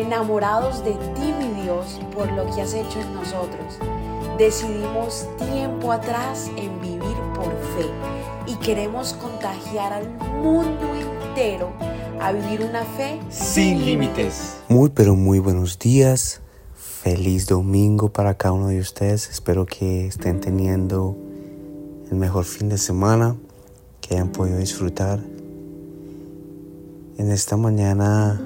enamorados de ti, mi Dios, por lo que has hecho en nosotros. Decidimos tiempo atrás en vivir por fe y queremos contagiar al mundo entero a vivir una fe sin límites. Muy pero muy buenos días. Feliz domingo para cada uno de ustedes. Espero que estén teniendo el mejor fin de semana, que hayan podido disfrutar. En esta mañana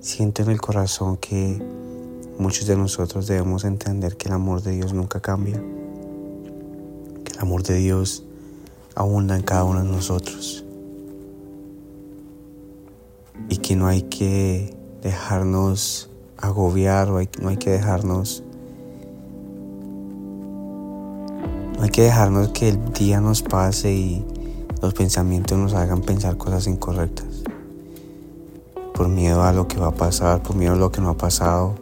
siento en el corazón que muchos de nosotros debemos entender que el amor de Dios nunca cambia, que el amor de Dios abunda en cada uno de nosotros y que no hay que dejarnos agobiar o no hay que dejarnos no hay que dejarnos que el día nos pase y los pensamientos nos hagan pensar cosas incorrectas por miedo a lo que va a pasar, por miedo a lo que no ha pasado,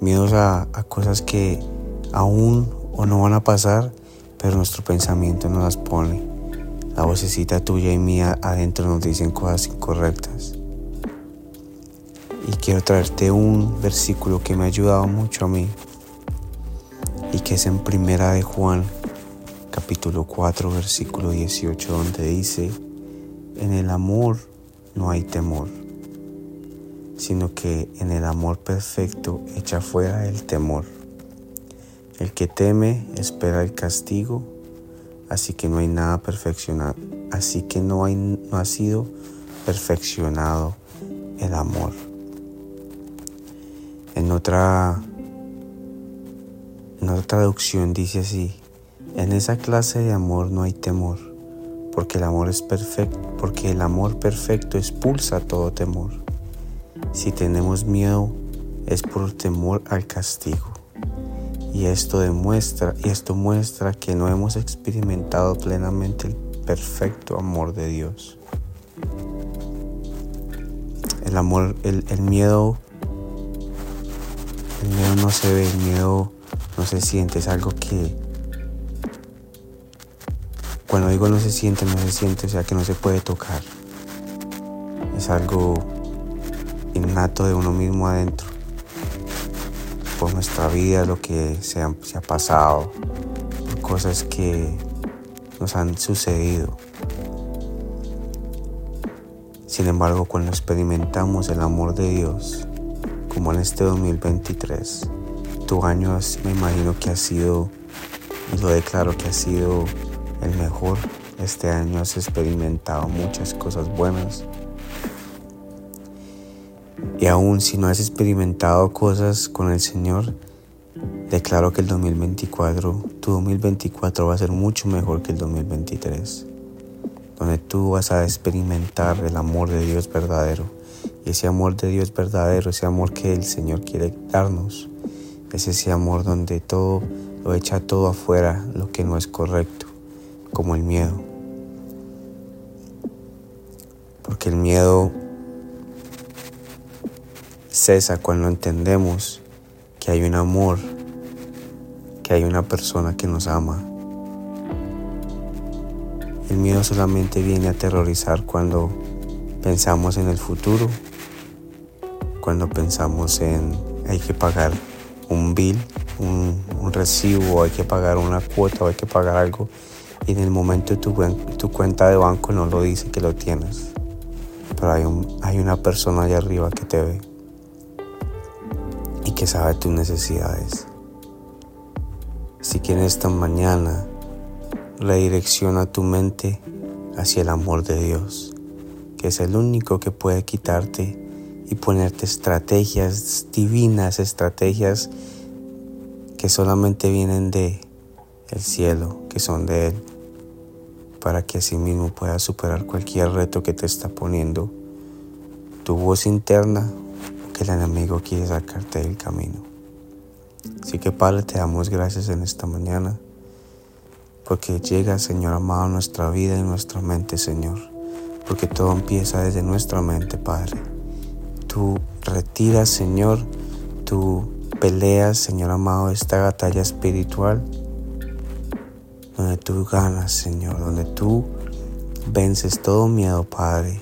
miedos a, cosas que aún o no van a pasar, pero nuestro pensamiento nos las pone. La vocecita tuya y mía adentro nos dicen cosas incorrectas. Y quiero traerte un versículo que me ha ayudado mucho a mí y que es en Primera de Juan, capítulo 4, versículo 18, donde dice, en el amor no hay temor sino que en el amor perfecto echa fuera el temor. El que teme espera el castigo, así que no hay nada perfeccionado, así que no, hay, no ha sido perfeccionado el amor. En otra, en otra traducción dice así, en esa clase de amor no hay temor, porque el amor es perfecto, porque el amor perfecto expulsa todo temor si tenemos miedo es por temor al castigo. Y esto demuestra, y esto muestra que no hemos experimentado plenamente el perfecto amor de Dios. El amor, el, el miedo, el miedo no se ve, el miedo no se siente, es algo que cuando digo no se siente, no se siente, o sea que no se puede tocar. Es algo de uno mismo adentro, por nuestra vida, lo que se ha pasado, cosas que nos han sucedido. Sin embargo, cuando experimentamos el amor de Dios, como en este 2023, tu año me imagino que ha sido, y lo declaro que ha sido el mejor. Este año has experimentado muchas cosas buenas, y aún si no has experimentado cosas con el Señor, declaro que el 2024, tu 2024 va a ser mucho mejor que el 2023, donde tú vas a experimentar el amor de Dios verdadero. Y ese amor de Dios verdadero, ese amor que el Señor quiere darnos, es ese amor donde todo lo echa todo afuera, lo que no es correcto, como el miedo. Porque el miedo cesa cuando entendemos que hay un amor, que hay una persona que nos ama. El miedo solamente viene a aterrorizar cuando pensamos en el futuro, cuando pensamos en hay que pagar un bill, un, recibo, hay que pagar una cuota, o hay que pagar algo y en el momento tu, tu cuenta de banco no lo dice que lo tienes. Pero hay, un, hay una persona allá arriba que te ve que sabe tus necesidades. Así que en esta mañana redirecciona tu mente hacia el amor de Dios, que es el único que puede quitarte y ponerte estrategias divinas, estrategias que solamente vienen de el cielo, que son de Él, para que así mismo puedas superar cualquier reto que te está poniendo tu voz interna el enemigo quiere sacarte del camino. Así que Padre, te damos gracias en esta mañana, porque llega, Señor amado, a nuestra vida y nuestra mente, Señor, porque todo empieza desde nuestra mente, Padre. Tú retiras, Señor, tú peleas, Señor amado, esta batalla espiritual, donde tú ganas, Señor, donde tú vences todo miedo, Padre,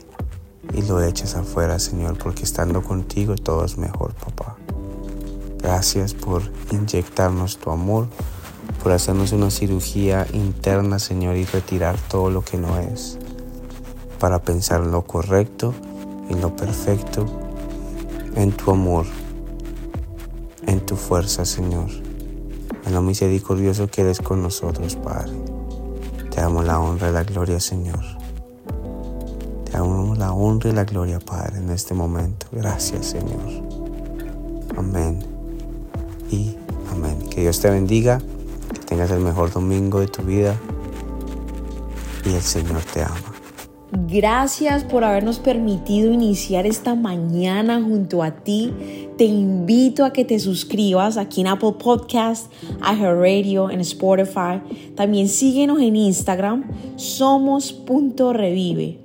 y lo echas afuera, Señor, porque estando contigo todo es mejor, papá. Gracias por inyectarnos tu amor, por hacernos una cirugía interna, Señor, y retirar todo lo que no es, para pensar en lo correcto, en lo perfecto, en tu amor, en tu fuerza, Señor, en lo misericordioso que eres con nosotros, Padre. Te damos la honra y la gloria, Señor. Damos la honra y la gloria, Padre, en este momento. Gracias, Señor. Amén. Y amén. Que Dios te bendiga, que tengas el mejor domingo de tu vida y el Señor te ama. Gracias por habernos permitido iniciar esta mañana junto a ti. Te invito a que te suscribas aquí en Apple Podcast, Radio, en Spotify. También síguenos en Instagram, somos.revive.